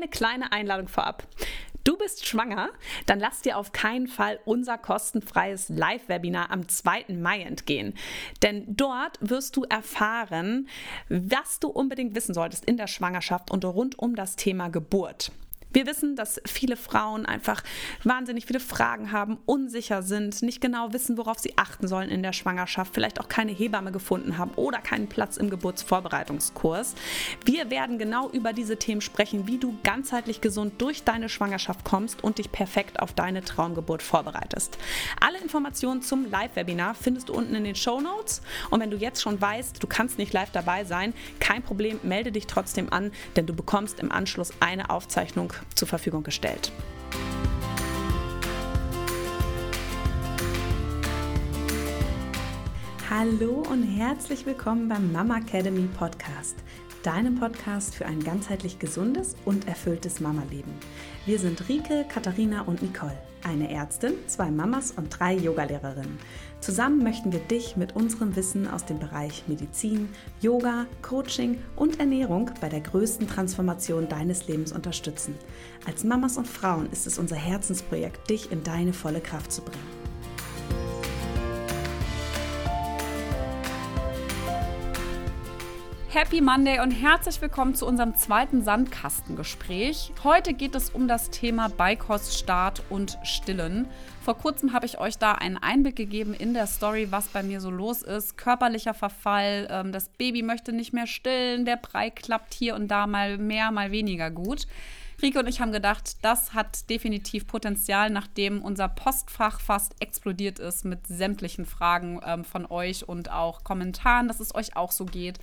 eine kleine Einladung vorab. Du bist schwanger? Dann lass dir auf keinen Fall unser kostenfreies Live-Webinar am 2. Mai entgehen. Denn dort wirst du erfahren, was du unbedingt wissen solltest in der Schwangerschaft und rund um das Thema Geburt. Wir wissen, dass viele Frauen einfach wahnsinnig viele Fragen haben, unsicher sind, nicht genau wissen, worauf sie achten sollen in der Schwangerschaft, vielleicht auch keine Hebamme gefunden haben oder keinen Platz im Geburtsvorbereitungskurs. Wir werden genau über diese Themen sprechen, wie du ganzheitlich gesund durch deine Schwangerschaft kommst und dich perfekt auf deine Traumgeburt vorbereitest. Alle Informationen zum Live-Webinar findest du unten in den Show Notes. Und wenn du jetzt schon weißt, du kannst nicht live dabei sein, kein Problem, melde dich trotzdem an, denn du bekommst im Anschluss eine Aufzeichnung zur Verfügung gestellt. Hallo und herzlich willkommen beim Mama Academy Podcast, deinem Podcast für ein ganzheitlich gesundes und erfülltes Mama-Leben. Wir sind Rike, Katharina und Nicole, eine Ärztin, zwei Mamas und drei Yogalehrerinnen. Zusammen möchten wir dich mit unserem Wissen aus dem Bereich Medizin, Yoga, Coaching und Ernährung bei der größten Transformation deines Lebens unterstützen. Als Mamas und Frauen ist es unser Herzensprojekt, dich in deine volle Kraft zu bringen. Happy Monday und herzlich willkommen zu unserem zweiten Sandkastengespräch. Heute geht es um das Thema Beikoststart und Stillen. Vor kurzem habe ich euch da einen Einblick gegeben in der Story, was bei mir so los ist. Körperlicher Verfall, ähm, das Baby möchte nicht mehr stillen, der Brei klappt hier und da mal mehr, mal weniger gut. Rike und ich haben gedacht, das hat definitiv Potenzial, nachdem unser Postfach fast explodiert ist mit sämtlichen Fragen ähm, von euch und auch Kommentaren, dass es euch auch so geht.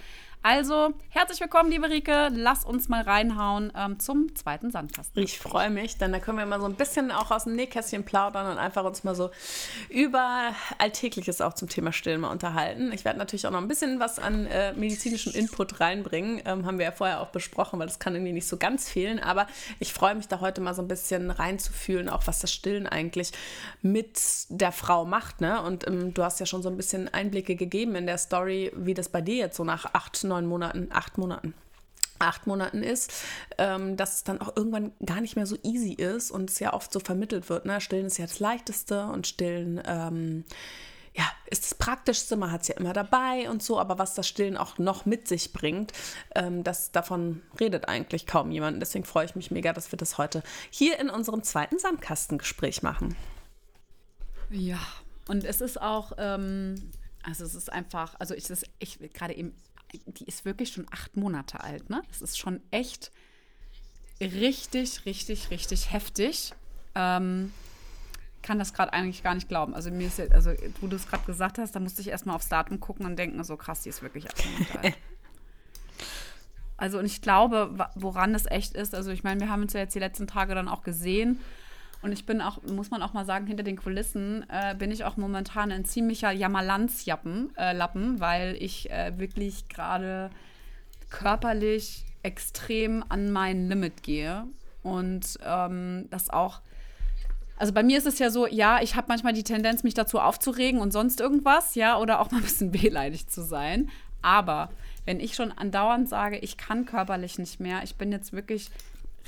Also, herzlich willkommen, liebe Rike. Lass uns mal reinhauen ähm, zum zweiten Sandkasten. Ich freue mich, denn da können wir mal so ein bisschen auch aus dem Nähkästchen plaudern und einfach uns mal so über Alltägliches auch zum Thema Stillen mal unterhalten. Ich werde natürlich auch noch ein bisschen was an äh, medizinischem Input reinbringen. Ähm, haben wir ja vorher auch besprochen, weil das kann irgendwie nicht so ganz fehlen. Aber ich freue mich da heute mal so ein bisschen reinzufühlen, auch was das Stillen eigentlich mit der Frau macht. Ne? Und ähm, du hast ja schon so ein bisschen Einblicke gegeben in der Story, wie das bei dir jetzt so nach acht, neun Monaten, acht Monaten acht Monaten ist, ähm, dass es dann auch irgendwann gar nicht mehr so easy ist und es ja oft so vermittelt wird. Ne? Stillen ist ja das Leichteste und Stillen ähm, ja, ist das Praktischste, man hat es ja immer dabei und so, aber was das Stillen auch noch mit sich bringt, ähm, das, davon redet eigentlich kaum jemand. Deswegen freue ich mich mega, dass wir das heute hier in unserem zweiten Sandkastengespräch machen. Ja, und es ist auch, ähm, also es ist einfach, also ich, ich gerade eben die ist wirklich schon acht Monate alt, ne? Das ist schon echt richtig, richtig, richtig heftig. Ähm, kann das gerade eigentlich gar nicht glauben. Also mir ist jetzt, also wo du es gerade gesagt hast, da musste ich erstmal aufs Datum gucken und denken, so krass, die ist wirklich acht Monate alt. Also und ich glaube, woran es echt ist, also ich meine, wir haben uns ja jetzt die letzten Tage dann auch gesehen und ich bin auch, muss man auch mal sagen, hinter den Kulissen äh, bin ich auch momentan ein ziemlicher Jammerlandsjappen, äh, Lappen, weil ich äh, wirklich gerade körperlich extrem an mein Limit gehe. Und ähm, das auch, also bei mir ist es ja so, ja, ich habe manchmal die Tendenz, mich dazu aufzuregen und sonst irgendwas, ja, oder auch mal ein bisschen wehleidig zu sein. Aber wenn ich schon andauernd sage, ich kann körperlich nicht mehr, ich bin jetzt wirklich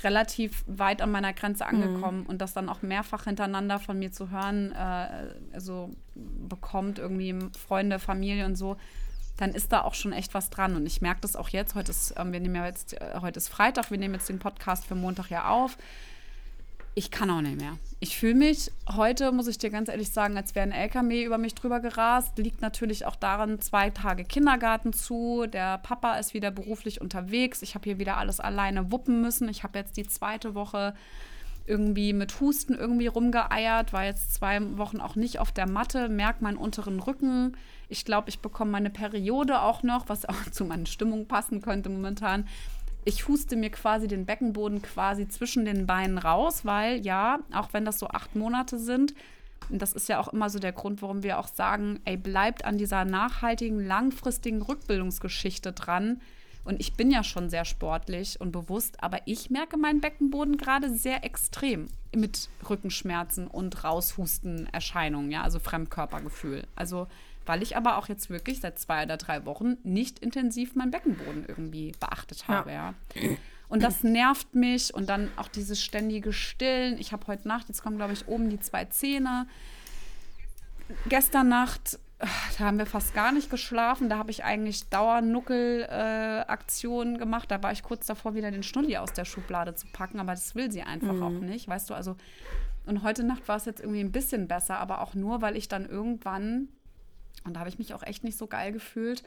relativ weit an meiner Grenze mhm. angekommen mhm. und das dann auch mehrfach hintereinander von mir zu hören, äh, also bekommt irgendwie Freunde, Familie und so, dann ist da auch schon echt was dran. Und ich merke das auch jetzt. Heute ist, äh, wir nehmen ja jetzt, äh, heute ist Freitag, wir nehmen jetzt den Podcast für Montag ja auf ich kann auch nicht mehr. Ich fühle mich heute, muss ich dir ganz ehrlich sagen, als wäre ein LKW über mich drüber gerast. Liegt natürlich auch daran, zwei Tage Kindergarten zu. Der Papa ist wieder beruflich unterwegs. Ich habe hier wieder alles alleine wuppen müssen. Ich habe jetzt die zweite Woche irgendwie mit Husten irgendwie rumgeeiert, war jetzt zwei Wochen auch nicht auf der Matte, merke meinen unteren Rücken. Ich glaube, ich bekomme meine Periode auch noch, was auch zu meiner Stimmung passen könnte momentan ich huste mir quasi den Beckenboden quasi zwischen den Beinen raus, weil ja, auch wenn das so acht Monate sind, und das ist ja auch immer so der Grund, warum wir auch sagen, ey, bleibt an dieser nachhaltigen, langfristigen Rückbildungsgeschichte dran. Und ich bin ja schon sehr sportlich und bewusst, aber ich merke meinen Beckenboden gerade sehr extrem mit Rückenschmerzen und Raushusten-Erscheinungen, ja, also Fremdkörpergefühl. Also weil ich aber auch jetzt wirklich seit zwei oder drei Wochen nicht intensiv meinen Beckenboden irgendwie beachtet habe, ja. ja. Und das nervt mich. Und dann auch dieses ständige Stillen. Ich habe heute Nacht, jetzt kommen, glaube ich, oben die zwei Zähne. Gestern Nacht da haben wir fast gar nicht geschlafen. Da habe ich eigentlich Dauernuckel-Aktionen äh, gemacht. Da war ich kurz davor, wieder den Schnulli aus der Schublade zu packen, aber das will sie einfach mhm. auch nicht. Weißt du, also. Und heute Nacht war es jetzt irgendwie ein bisschen besser, aber auch nur, weil ich dann irgendwann, und da habe ich mich auch echt nicht so geil gefühlt,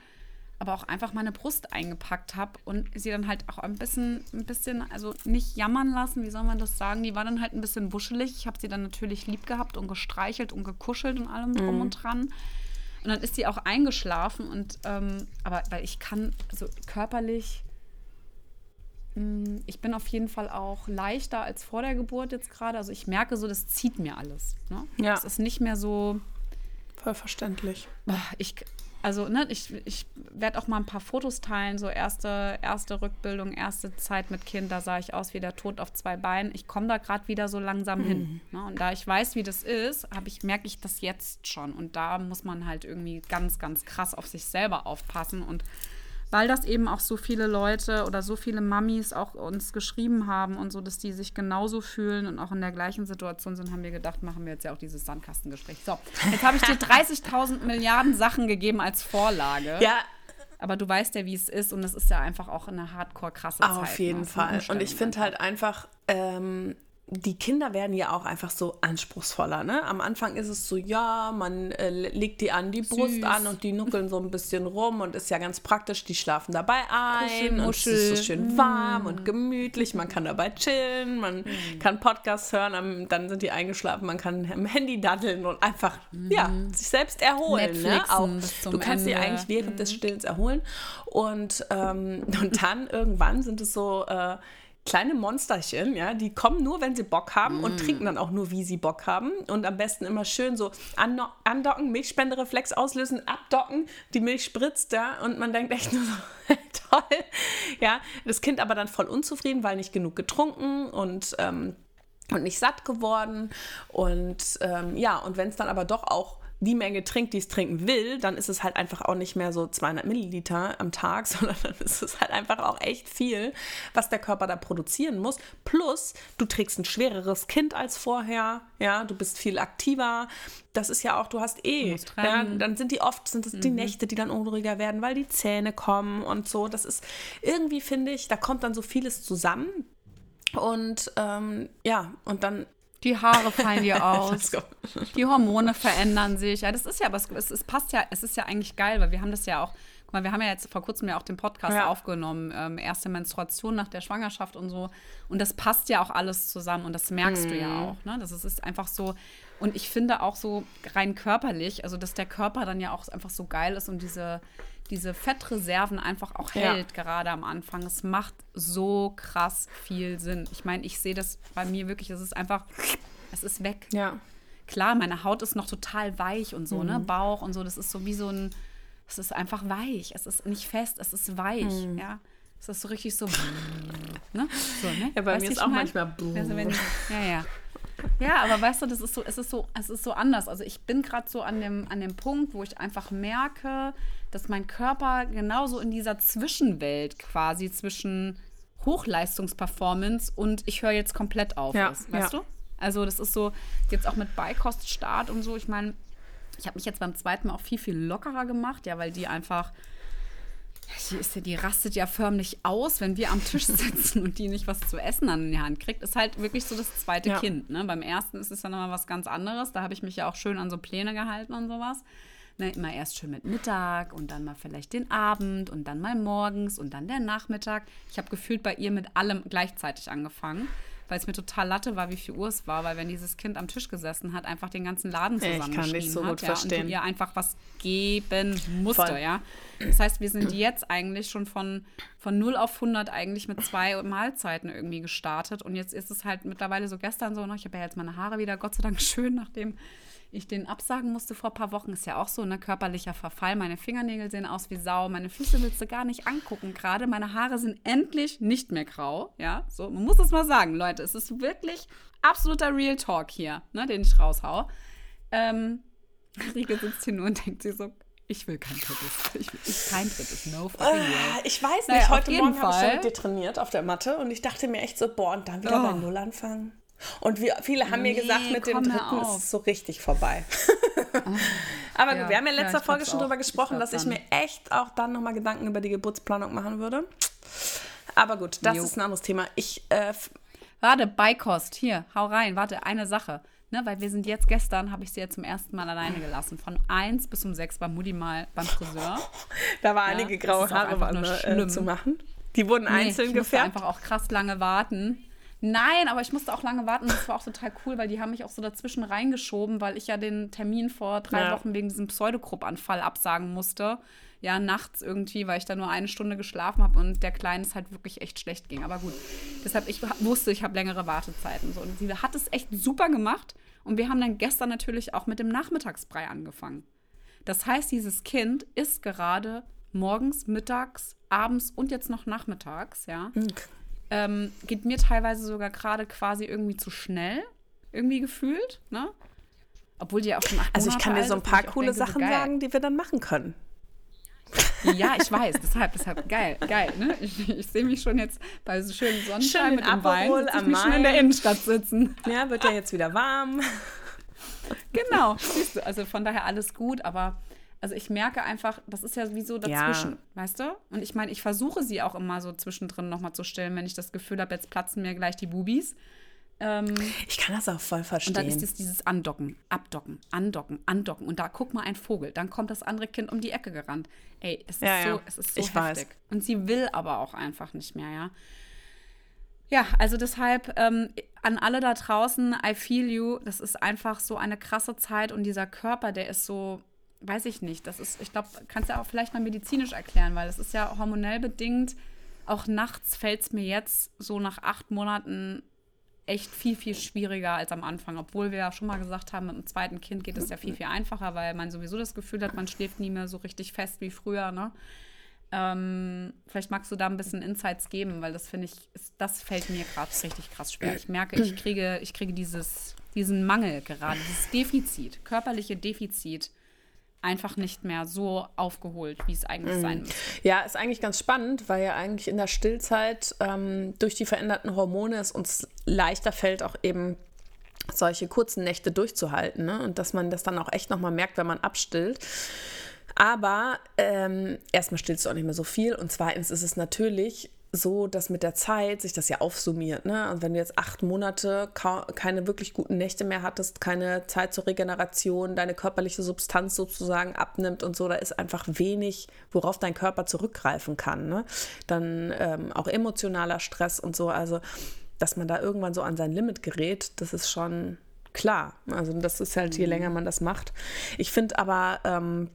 aber auch einfach meine Brust eingepackt habe und sie dann halt auch ein bisschen, ein bisschen, also nicht jammern lassen, wie soll man das sagen? Die war dann halt ein bisschen wuschelig. Ich habe sie dann natürlich lieb gehabt und gestreichelt und gekuschelt und allem drum mhm. und dran. Und dann ist sie auch eingeschlafen und ähm, aber weil ich kann, also körperlich, mh, mm, ich bin auf jeden Fall auch leichter als vor der Geburt jetzt gerade. Also ich merke so, das zieht mir alles. Ne? Ja. Es ist nicht mehr so. Voll verständlich. Ich, also, ne, ich, ich werde auch mal ein paar Fotos teilen, so erste, erste Rückbildung, erste Zeit mit Kind, da sah ich aus wie der Tod auf zwei Beinen. Ich komme da gerade wieder so langsam mhm. hin. Ne? Und da ich weiß, wie das ist, ich, merke ich das jetzt schon. Und da muss man halt irgendwie ganz, ganz krass auf sich selber aufpassen und weil das eben auch so viele Leute oder so viele Mamis auch uns geschrieben haben und so, dass die sich genauso fühlen und auch in der gleichen Situation sind, haben wir gedacht, machen wir jetzt ja auch dieses Sandkastengespräch. So, jetzt habe ich dir 30.000 Milliarden Sachen gegeben als Vorlage. Ja, aber du weißt ja, wie es ist und es ist ja einfach auch eine hardcore krasse Zeit. Auf jeden ne? Fall. Und ich finde halt einfach, ähm, die Kinder werden ja auch einfach so anspruchsvoller. Ne? Am Anfang ist es so, ja, man äh, legt die an die Süß. Brust an und die nuckeln so ein bisschen rum und ist ja ganz praktisch. Die schlafen dabei ein und es ist so schön warm mm. und gemütlich. Man kann dabei chillen, man mm. kann Podcasts hören, dann sind die eingeschlafen. Man kann im Handy daddeln und einfach mm. ja, sich selbst erholen. Ne? Auch, du kannst sie eigentlich während des mm. Stillens erholen. Und, ähm, und dann irgendwann sind es so... Äh, kleine Monsterchen, ja, die kommen nur, wenn sie Bock haben mm. und trinken dann auch nur, wie sie Bock haben. Und am besten immer schön so andocken, Milchspendereflex auslösen, abdocken, die Milch spritzt, ja, und man denkt echt nur so, toll. Ja, das Kind aber dann voll unzufrieden, weil nicht genug getrunken und, ähm, und nicht satt geworden. Und ähm, ja, und wenn es dann aber doch auch die Menge trinkt, die es trinken will, dann ist es halt einfach auch nicht mehr so 200 Milliliter am Tag, sondern dann ist es halt einfach auch echt viel, was der Körper da produzieren muss. Plus, du trägst ein schwereres Kind als vorher, ja, du bist viel aktiver. Das ist ja auch, du hast eh, du ja, dann sind die oft, sind es mhm. die Nächte, die dann unruhiger werden, weil die Zähne kommen und so. Das ist irgendwie, finde ich, da kommt dann so vieles zusammen. Und ähm, ja, und dann die Haare fallen dir aus. die Hormone verändern sich. Ja, das ist ja, aber es, es, passt ja, es ist ja eigentlich geil, weil wir haben das ja auch, mal, wir haben ja jetzt vor kurzem ja auch den Podcast ja. aufgenommen, ähm, erste Menstruation nach der Schwangerschaft und so. Und das passt ja auch alles zusammen und das merkst mhm. du ja mhm. auch. Ne? Das ist, ist einfach so. Und ich finde auch so rein körperlich, also dass der Körper dann ja auch einfach so geil ist und diese diese Fettreserven einfach auch hält, ja. gerade am Anfang. Es macht so krass viel Sinn. Ich meine, ich sehe das bei mir wirklich, es ist einfach, es ist weg. Ja. Klar, meine Haut ist noch total weich und so, ne? mhm. ne? Bauch und so, das ist so wie so ein, es ist einfach weich. Es ist nicht fest, es ist weich, mhm. ja. Es ist so richtig so, ne? So, ne? Ja, bei weißt mir ist auch mein? manchmal also wenn, Ja, ja. Ja, aber weißt du, das ist so, es ist so, es ist so anders. Also ich bin gerade so an dem, an dem Punkt, wo ich einfach merke, dass mein Körper genauso in dieser Zwischenwelt quasi zwischen Hochleistungsperformance und ich höre jetzt komplett auf ja, ist, weißt ja. du? Also das ist so, jetzt auch mit Beikoststart und so, ich meine, ich habe mich jetzt beim zweiten Mal auch viel, viel lockerer gemacht, ja, weil die einfach die, ist ja, die rastet ja förmlich aus, wenn wir am Tisch sitzen und die nicht was zu essen an die Hand kriegt. Ist halt wirklich so das zweite ja. Kind. Ne? Beim ersten ist es ja nochmal was ganz anderes. Da habe ich mich ja auch schön an so Pläne gehalten und sowas. Ne, immer erst schön mit Mittag und dann mal vielleicht den Abend und dann mal morgens und dann der Nachmittag. Ich habe gefühlt bei ihr mit allem gleichzeitig angefangen weil es mir total latte war, wie viel Uhr es war, weil wenn dieses Kind am Tisch gesessen hat, einfach den ganzen Laden zusammengeschrien ich so hat ja, und du ihr einfach was geben musste, Voll. ja. Das heißt, wir sind jetzt eigentlich schon von, von 0 auf 100 eigentlich mit zwei Mahlzeiten irgendwie gestartet und jetzt ist es halt mittlerweile so gestern so, ne, ich habe ja jetzt meine Haare wieder Gott sei Dank schön, nachdem ich den absagen musste vor ein paar Wochen, ist ja auch so, ne, körperlicher Verfall. Meine Fingernägel sehen aus wie Sau, meine Füße willst du gar nicht angucken gerade. Meine Haare sind endlich nicht mehr grau, ja, so, man muss es mal sagen, Leute, es ist wirklich absoluter Real Talk hier, ne, den ich raushau. Ähm, Rieke sitzt hier nur und denkt sich so, Ich will kein drittes. Ich will ich, kein drittes. No fucking Ah, way. Ich weiß Naja, nicht, auf heute Morgen habe ich schon mit dir trainiert auf der Matte und ich dachte mir echt so, boah, und dann wieder Oh. bei Null anfangen. Und wir, viele haben mir Nee, gesagt, mit dem dritten ist es so richtig vorbei. Aber Ja, gut, wir haben ja in ja, letzter ich Folge schon drüber Ich gesprochen, glaub dass ich mir echt auch dann nochmal Gedanken über die Geburtsplanung machen würde. Aber gut, das Jo. ist ein anderes Thema. Ich, äh, Warte, Beikost. Hier, hau rein. Warte, eine Sache. Ne, weil wir sind jetzt gestern, habe ich sie ja zum ersten Mal alleine gelassen. Von 1 bis um 6 war Mutti mal beim Friseur. da war Ja, einige graue Haare waren, nur äh, zu machen. Die wurden Nee, einzeln ich gefärbt. einfach auch krass lange warten. Nein, aber ich musste auch lange warten. Das war auch total cool, weil die haben mich auch so dazwischen reingeschoben, weil ich ja den Termin vor drei Ja. Wochen wegen diesem Pseudogruppanfall absagen musste. Ja, nachts irgendwie, weil ich da nur eine Stunde geschlafen habe und der Kleine es halt wirklich echt schlecht ging. Aber gut, deshalb, ich wusste, ich habe längere Wartezeiten. So. Und sie hat es echt super gemacht. Und wir haben dann gestern natürlich auch mit dem Nachmittagsbrei angefangen. Das heißt, dieses Kind ist gerade morgens, mittags, abends und jetzt noch nachmittags, ja. Ähm, geht mir teilweise sogar gerade quasi irgendwie zu schnell, irgendwie gefühlt, ne? Obwohl die ja auch schon acht Also ich kann dir so ein paar coole denke, so Sachen geil. sagen, die wir dann machen können. Ja, ich weiß, deshalb, deshalb, geil, geil, ne? Ich, ich sehe mich schon jetzt bei so schönem Schön Sonnenschein den mit dem Wein, Aperol sitze ich am mich schon in der. Innenstadt sitzen. Ja, wird ja jetzt wieder warm. Genau, siehst du, also von daher alles gut, aber also ich merke einfach, das ist ja wie so dazwischen, Ja. weißt du? Und ich meine, ich versuche sie auch immer so zwischendrin nochmal zu stillen, wenn ich das Gefühl habe, jetzt platzen mir gleich die Bubis. Ähm, Ich kann das auch voll und verstehen. dann ist es dieses Andocken, Abdocken, Andocken, Andocken. Und da guck mal ein Vogel. Dann kommt das andere Kind um die Ecke gerannt. Ey, es ist Ja, so, ja. es ist so Ich weiß. heftig. Und sie will aber auch einfach nicht mehr, ja. Ja, also deshalb ähm, an alle da draußen, I feel you. Das ist einfach so eine krasse Zeit und dieser Körper, der ist so, weiß ich nicht. Das ist, ich glaube, kannst du ja auch vielleicht mal medizinisch erklären, weil es ist ja hormonell bedingt. Auch nachts fällt es mir jetzt so nach acht Monaten echt viel, viel schwieriger als am Anfang. Obwohl wir ja schon mal gesagt haben, mit dem zweiten Kind geht es ja viel, viel einfacher, weil man sowieso das Gefühl hat, man schläft nie mehr so richtig fest wie früher, ne? Ähm, vielleicht magst du da ein bisschen Insights geben, weil das finde ich, das fällt mir gerade richtig krass schwer. Ich merke, ich kriege, ich kriege dieses, diesen Mangel gerade, dieses Defizit, körperliche Defizit einfach nicht mehr so aufgeholt, wie es eigentlich sein müsste. Ja, ist eigentlich ganz spannend, weil ja eigentlich in der Stillzeit ähm, durch die veränderten Hormone es uns leichter fällt, auch eben solche kurzen Nächte durchzuhalten. Ne? Und dass man das dann auch echt nochmal merkt, wenn man abstillt. Aber ähm, erstmal stillst du auch nicht mehr so viel. Und zweitens ist es natürlich so, dass mit der Zeit sich das ja aufsummiert. Ne? Und wenn du jetzt acht Monate keine wirklich guten Nächte mehr hattest, keine Zeit zur Regeneration, deine körperliche Substanz sozusagen abnimmt und so, da ist einfach wenig, worauf dein Körper zurückgreifen kann. Ne? Dann ähm, auch emotionaler Stress und so. Also, dass man da irgendwann so an sein Limit gerät, das ist schon klar. Also, das ist halt, je länger man das macht. Ich finde aber, ähm,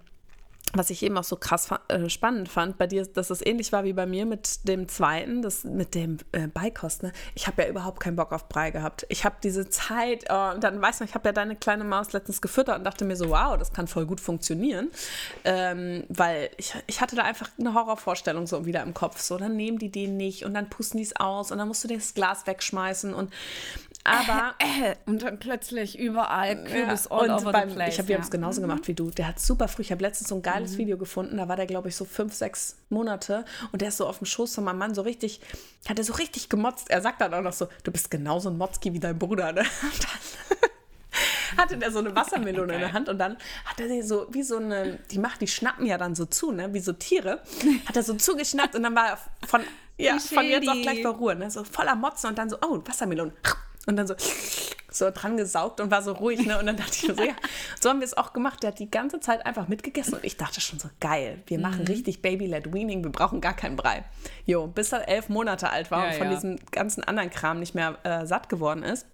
was ich eben auch so krass äh, spannend fand bei dir, dass es ähnlich war wie bei mir mit dem zweiten, das mit dem äh, Beikost. Ne? Ich habe ja überhaupt keinen Bock auf Brei gehabt. Ich habe diese Zeit, oh, und dann weißt du, ich habe ja deine kleine Maus letztens gefüttert und dachte mir so, wow, das kann voll gut funktionieren. Ähm, weil ich, ich hatte da einfach eine Horrorvorstellung so wieder im Kopf. So, dann nehmen die den nicht und dann pusten die es aus und dann musst du das Glas wegschmeißen und aber Äh, und dann plötzlich überall Kürbis all und over beim, the place. Ich habe ja. es genauso gemacht wie du. Der hat super früh. Ich habe letztens so ein geiles Mhm. Video gefunden. Da war der, glaube ich, so fünf, sechs Monate. Und der ist so auf dem Schoß von meinem Mann so richtig, hat er so richtig gemotzt. Er sagt dann auch noch so: Du bist genauso ein Motzki wie dein Bruder. Ne? Und dann hatte der so eine Wassermelone in der Hand und dann hat er sie so, wie so eine, die macht, die schnappen ja dann so zu, ne? Wie so Tiere. Hat er so zugeschnappt und dann war er von, ja, von jetzt auf shady. gleich bei Ruhe, ne? So voller Motzen und dann so, oh, Wassermelone. Und dann so, so dran gesaugt und war so ruhig, ne? Und dann dachte ich mir so, ja, so haben wir es auch gemacht. Der hat die ganze Zeit einfach mitgegessen und ich dachte schon so, geil, wir machen Mhm. richtig Baby-led Weaning, wir brauchen gar keinen Brei. Jo, bis er elf Monate alt war Ja, und von ja. diesem ganzen anderen Kram nicht mehr äh, satt geworden ist.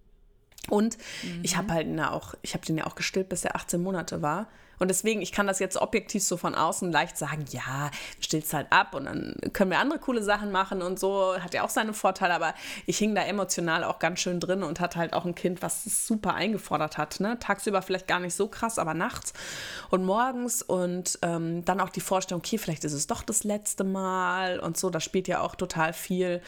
Und ich habe halt na, auch, ich habe den ja auch gestillt, bis er 18 Monate war. Und deswegen, ich kann das jetzt objektiv so von außen leicht sagen, ja, stillst halt ab und dann können wir andere coole Sachen machen und so, hat ja auch seine Vorteile, aber ich hing da emotional auch ganz schön drin und hatte halt auch ein Kind, was es super eingefordert hat. Ne? Tagsüber vielleicht gar nicht so krass, aber nachts und morgens und ähm, dann auch die Vorstellung, okay, vielleicht ist es doch das letzte Mal und so, da spielt ja auch total viel,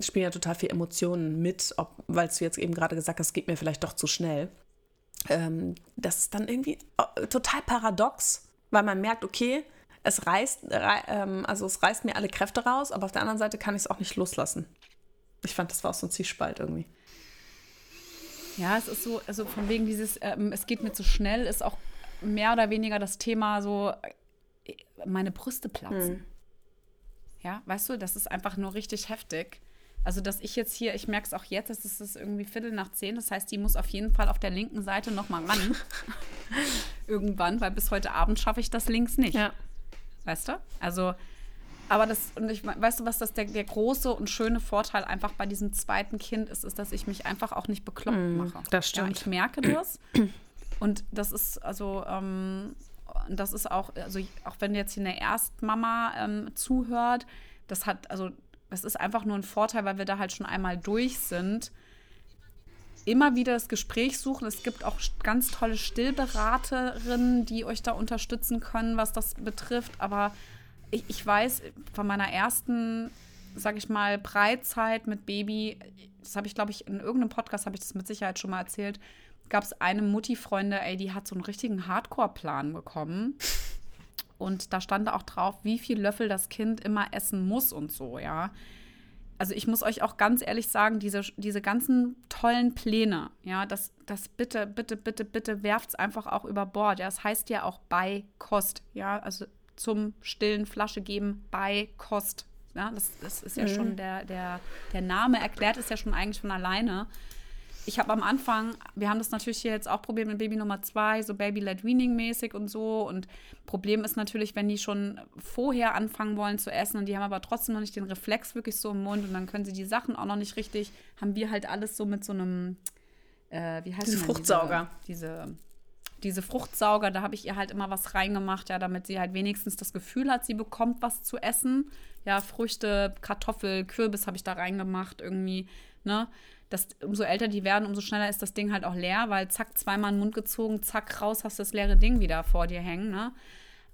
spielen ja total viel Emotionen mit, weil du jetzt eben gerade gesagt hast, es geht mir vielleicht doch zu schnell ähm, das ist dann irgendwie äh, total paradox, weil man merkt, okay, es reißt, ähm, also es reißt mir alle Kräfte raus, aber auf der anderen Seite kann ich es auch nicht loslassen. Ich fand, das war auch so ein Zielspalt irgendwie. Ja, es ist so, also von wegen dieses, ähm, es geht mir zu schnell, ist auch mehr oder weniger das Thema so, äh, meine Brüste platzen. Hm. Ja, weißt du, das ist einfach nur richtig heftig. Also, dass ich jetzt hier, ich merke es auch jetzt, es ist irgendwie Viertel nach zehn. Das heißt, die muss auf jeden Fall auf der linken Seite nochmal ran. Irgendwann, weil bis heute Abend schaffe ich das links nicht. Ja. Weißt du? Also, aber das, und ich weißt du, was das der, der große und schöne Vorteil einfach bei diesem zweiten Kind ist, ist, dass ich mich einfach auch nicht bekloppt mm, mache. Das stimmt. Ja, ich merke das. Und das ist, also, ähm, das ist auch, also auch wenn jetzt hier eine Erstmama ähm, zuhört, das hat, also das ist einfach nur ein Vorteil, weil wir da halt schon einmal durch sind. Immer wieder das Gespräch suchen. Es gibt auch ganz tolle Stillberaterinnen, die euch da unterstützen können, was das betrifft. Aber ich, ich weiß von meiner ersten, sag ich mal, Breitzeit mit Baby, das habe ich, glaube ich, in irgendeinem Podcast habe ich das mit Sicherheit schon mal erzählt, gab es eine Mutti-Freunde, ey, die hat so einen richtigen Hardcore-Plan bekommen. Und da stand auch drauf, wie viel Löffel das Kind immer essen muss und so, ja. Also ich muss euch auch ganz ehrlich sagen, diese, diese ganzen tollen Pläne, ja, das, das bitte, bitte, bitte, bitte werft es einfach auch über Bord. Ja, das heißt ja auch bei Kost, ja, also zum stillen Flasche geben bei Kost. Ja, das, das ist ja mhm. schon der, der, der Name erklärt es ja schon eigentlich von alleine ich habe am Anfang, wir haben das natürlich hier jetzt auch probiert mit Baby Nummer zwei, so Baby-led Weaning mäßig und so. Und Problem ist natürlich, wenn die schon vorher anfangen wollen zu essen und die haben aber trotzdem noch nicht den Reflex wirklich so im Mund und dann können sie die Sachen auch noch nicht richtig, haben wir halt alles so mit so einem, äh, wie heißt Diese Fruchtsauger. Diese, diese, diese Fruchtsauger, da habe ich ihr halt immer was reingemacht, ja, damit sie halt wenigstens das Gefühl hat, sie bekommt was zu essen. Ja, Früchte, Kartoffel, Kürbis habe ich da reingemacht irgendwie, ne? Dass umso älter die werden, umso schneller ist das Ding halt auch leer, weil zack, zweimal in den Mund gezogen, zack, raus, hast du das leere Ding wieder vor dir hängen. Ne?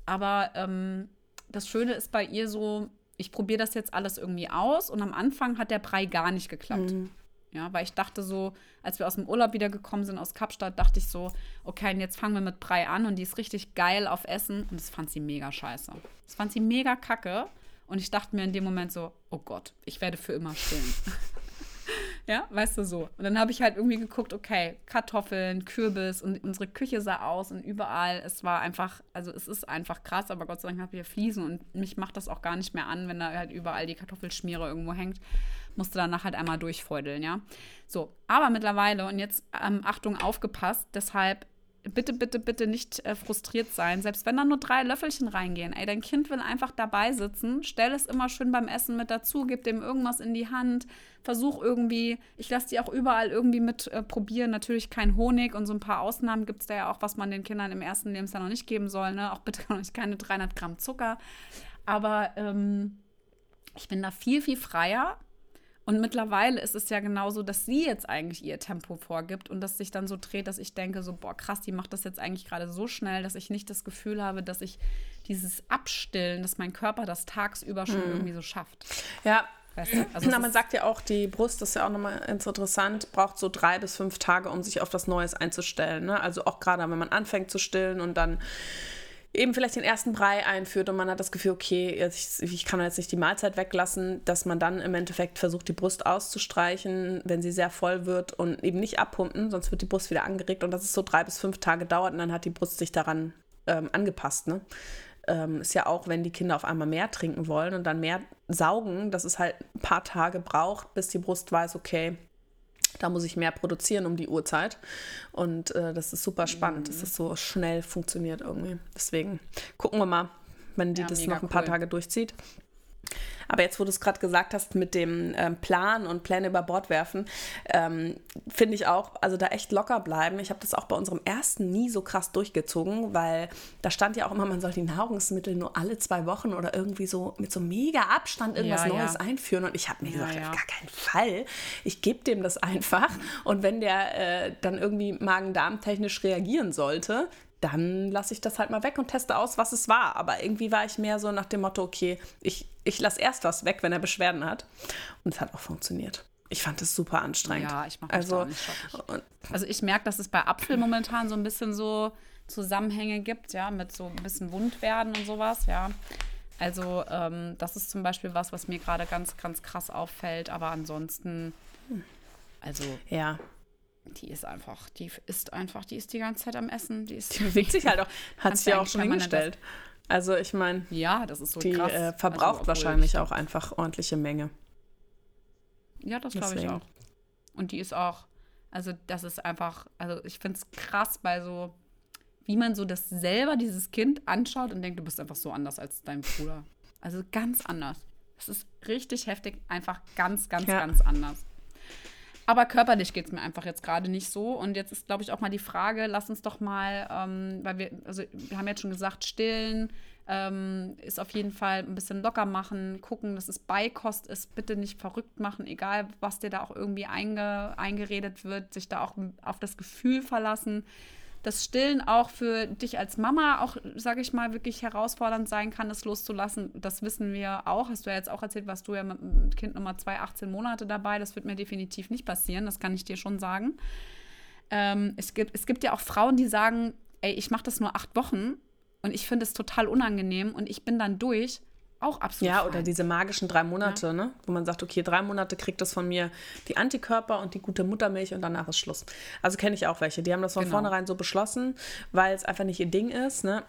Aber ähm, das Schöne ist bei ihr so, ich probiere das jetzt alles irgendwie aus und am Anfang hat der Brei gar nicht geklappt. Mhm. Ja, weil ich dachte so, als wir aus dem Urlaub wiedergekommen sind aus Kapstadt, dachte ich so, okay, und jetzt fangen wir mit Brei an und die ist richtig geil auf Essen und das fand sie mega scheiße. Das fand sie mega kacke und ich dachte mir in dem Moment so, oh Gott, ich werde für immer stillen. Ja, weißt du so. Und dann habe ich halt irgendwie geguckt, okay, Kartoffeln, Kürbis und unsere Küche sah aus und überall, es war einfach, also es ist einfach krass, aber Gott sei Dank habe ich ja Fliesen und mich macht das auch gar nicht mehr an, wenn da halt überall die Kartoffelschmiere irgendwo hängt. Musste danach halt einmal durchfeudeln, ja. So, aber mittlerweile, und jetzt, ähm, Achtung, aufgepasst, deshalb bitte, bitte, bitte nicht äh, frustriert sein. Selbst wenn da nur drei Löffelchen reingehen. Ey, dein Kind will einfach dabei sitzen. Stell es immer schön beim Essen mit dazu. Gib dem irgendwas in die Hand. Versuch irgendwie, ich lasse die auch überall irgendwie mit äh, probieren. Natürlich kein Honig und so ein paar Ausnahmen gibt es da ja auch, was man den Kindern im ersten Lebensjahr noch nicht geben soll. Ne? Auch bitte noch keine 300 Gramm Zucker. Aber ähm, ich bin da viel, viel freier und mittlerweile ist es ja genauso, dass sie jetzt eigentlich ihr Tempo vorgibt und das sich dann so dreht, dass ich denke, so, boah, krass, die macht das jetzt eigentlich gerade so schnell, dass ich nicht das Gefühl habe, dass ich dieses Abstillen, dass mein Körper das tagsüber schon mhm. irgendwie so schafft. Ja, Weißt du? also Na, man sagt ja auch, die Brust, das ist ja auch nochmal interessant, braucht so drei bis fünf Tage, um sich auf was Neues einzustellen. Ne? Also auch gerade, wenn man anfängt zu stillen und dann eben vielleicht den ersten Brei einführt und man hat das Gefühl, okay, ich, ich kann jetzt nicht die Mahlzeit weglassen, dass man dann im Endeffekt versucht, die Brust auszustreichen, wenn sie sehr voll wird und eben nicht abpumpen, sonst wird die Brust wieder angeregt und das ist so drei bis fünf Tage dauert und dann hat die Brust sich daran ähm, angepasst. Ne? Ähm, ist ja auch, wenn die Kinder auf einmal mehr trinken wollen und dann mehr saugen, dass es halt ein paar Tage braucht, bis die Brust weiß, okay, da muss ich mehr produzieren um die Uhrzeit. Und äh, das ist super spannend, mhm. dass es so schnell funktioniert irgendwie. Deswegen gucken wir mal, wenn die ja, das noch ein paar cool. Tage durchzieht. Aber jetzt, wo du es gerade gesagt hast mit dem ähm, Plan und Pläne über Bord werfen, ähm, finde ich auch, also da echt locker bleiben. Ich habe das auch bei unserem ersten nie so krass durchgezogen, weil da stand ja auch immer, man soll die Nahrungsmittel nur alle zwei Wochen oder irgendwie so mit so mega Abstand irgendwas ja, Neues ja. einführen. Und ich habe mir ja, gesagt, auf gar keinen Fall. Ich gebe dem das einfach. Und wenn der äh, dann irgendwie magen-darm-technisch reagieren sollte, dann lasse ich das halt mal weg und teste aus, was es war. Aber irgendwie war ich mehr so nach dem Motto, okay, ich, ich lasse erst was weg, wenn er Beschwerden hat. Und es hat auch funktioniert. Ich fand es super anstrengend. Ja, ich mache also, Also ich merke, dass es bei Apfel momentan so ein bisschen so, Zusammenhänge gibt, ja, mit so ein bisschen Wundwerden und sowas, ja. Also ähm, das ist zum Beispiel was, was mir gerade ganz, ganz krass auffällt. Aber ansonsten, also Ja. Die ist einfach, die ist einfach, die ist die ganze Zeit am Essen. Die ist Die bewegt sich halt auch, hat sich ja auch schon hingestellt. Also ich meine, ja, das ist so die krass. äh, verbraucht Also, wahrscheinlich ich- auch einfach ordentliche Menge. Ja, das glaube ich auch. Und die ist auch, also das ist einfach, also ich finde es krass bei so, wie man so das selber dieses Kind anschaut und denkt, du bist einfach so anders als dein Bruder. Also ganz anders. Das ist richtig heftig, einfach ganz, ganz, Ja. ganz anders. Aber körperlich geht es mir einfach jetzt gerade nicht so. Und jetzt ist, glaube ich, auch mal die Frage, lass uns doch mal, ähm, weil wir, also wir haben jetzt schon gesagt, stillen ähm, ist auf jeden Fall ein bisschen locker machen, gucken, dass es Beikost ist, bitte nicht verrückt machen, egal was dir da auch irgendwie einge, eingeredet wird, sich da auch auf das Gefühl verlassen. Das Stillen auch für dich als Mama auch, sage ich mal, wirklich herausfordernd sein kann, es loszulassen. Das wissen wir auch. Hast du ja jetzt auch erzählt, was du ja mit Kind Nummer zwei, 18 Monate dabei. Das wird mir definitiv nicht passieren. Das kann ich dir schon sagen. Ähm, es, gibt, es gibt ja auch Frauen, die sagen, ey, ich mache das nur acht Wochen und ich finde es total unangenehm und ich bin dann durch. Auch absolut. Ja, fein. oder diese magischen drei Monate, ne? Wo man sagt, okay, drei Monate kriegt das von mir die Antikörper und die gute Muttermilch und danach ist Schluss. Also kenne ich auch welche, die haben das von Genau. vornherein so beschlossen, weil es einfach nicht ihr Ding ist, ne?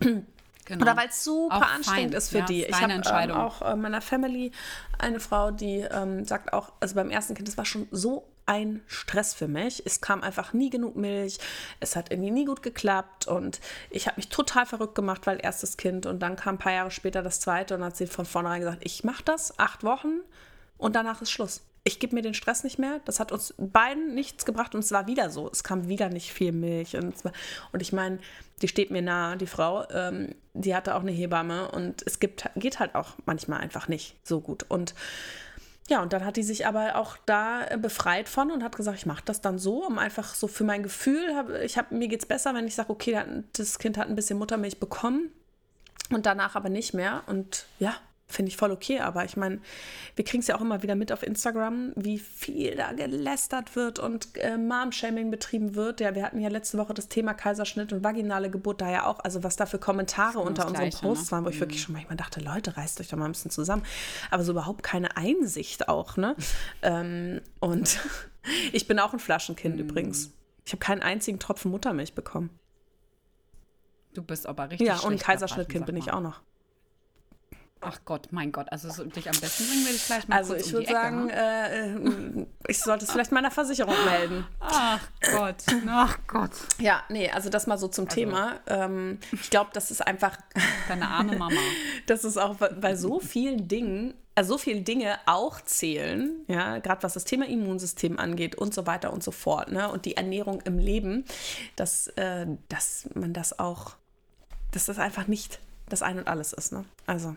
Genau. Oder weil es super Auch anstrengend fein, ist für ja, die. Ich habe ähm, Entscheidung. auch äh, meiner Family eine Frau, die ähm, sagt auch, also beim ersten Kind, das war schon so ein Stress für mich. Es kam einfach nie genug Milch. Es hat irgendwie nie gut geklappt und ich habe mich total verrückt gemacht, weil erstes Kind und dann kam ein paar Jahre später das zweite und hat sie von vornherein gesagt, ich mache das acht Wochen und danach ist Schluss. Ich gebe mir den Stress nicht mehr. Das hat uns beiden nichts gebracht und es war wieder so. Es kam wieder nicht viel Milch. Und, war, und ich meine, die steht mir nah, die Frau. Ähm, die hatte auch eine Hebamme und es gibt, geht halt auch manchmal einfach nicht so gut. Und ja, und dann hat die sich aber auch da äh, befreit von und hat gesagt, ich mache das dann so, um einfach so für mein Gefühl, hab, ich hab, mir geht es besser, wenn ich sage, okay, das Kind hat ein bisschen Muttermilch bekommen und danach aber nicht mehr. Und ja, finde ich voll okay. Aber ich meine, wir kriegen es ja auch immer wieder mit auf Instagram, wie viel da gelästert wird und äh, Mom-Shaming betrieben wird. Ja, wir hatten ja letzte Woche das Thema Kaiserschnitt und vaginale Geburt da ja auch. Also was da für Kommentare unter unseren Gleiche, Posts ne? waren, wo ich wirklich schon manchmal dachte, Leute, reißt euch doch mal ein bisschen zusammen. Aber so überhaupt keine Einsicht auch, ne? ähm, und ich bin auch ein Flaschenkind übrigens. Ich habe keinen einzigen Tropfen Muttermilch bekommen. du bist aber richtig. Ja, und Kaiserschnittkind bin ich auch noch. Ach Gott, mein Gott. Also so, dich am besten bringen würde ich gleich mal Also kurz ich um würde sagen, ne? äh, äh, ich sollte es vielleicht meiner Versicherung melden. Ach Gott. Ach Gott. Ja, nee, also das mal so zum Thema. Ähm, ich glaube, das ist einfach, Deine arme Mama. das ist auch bei- bei so vielen Dingen, also so viele Dinge auch zählen, ja, gerade was das Thema Immunsystem angeht und so weiter und so fort, ne, und die Ernährung im Leben, dass, äh, dass man das auch, dass das einfach nicht das Ein und Alles ist, ne? Also,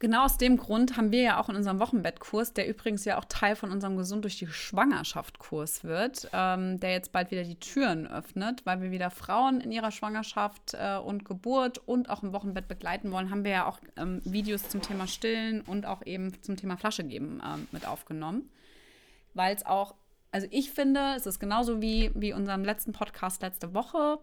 Genau aus dem Grund haben wir ja auch in unserem Wochenbettkurs, der übrigens ja auch Teil von unserem Gesund durch die Schwangerschaft-Kurs wird, ähm, der jetzt bald wieder die Türen öffnet, weil wir wieder Frauen in ihrer Schwangerschaft äh, und Geburt und auch im Wochenbett begleiten wollen, haben wir ja auch ähm, Videos zum Thema Stillen und auch eben zum Thema Flasche geben ähm, mit aufgenommen. Weil es auch, also ich finde, es ist genauso wie, wie unserem letzten Podcast letzte Woche.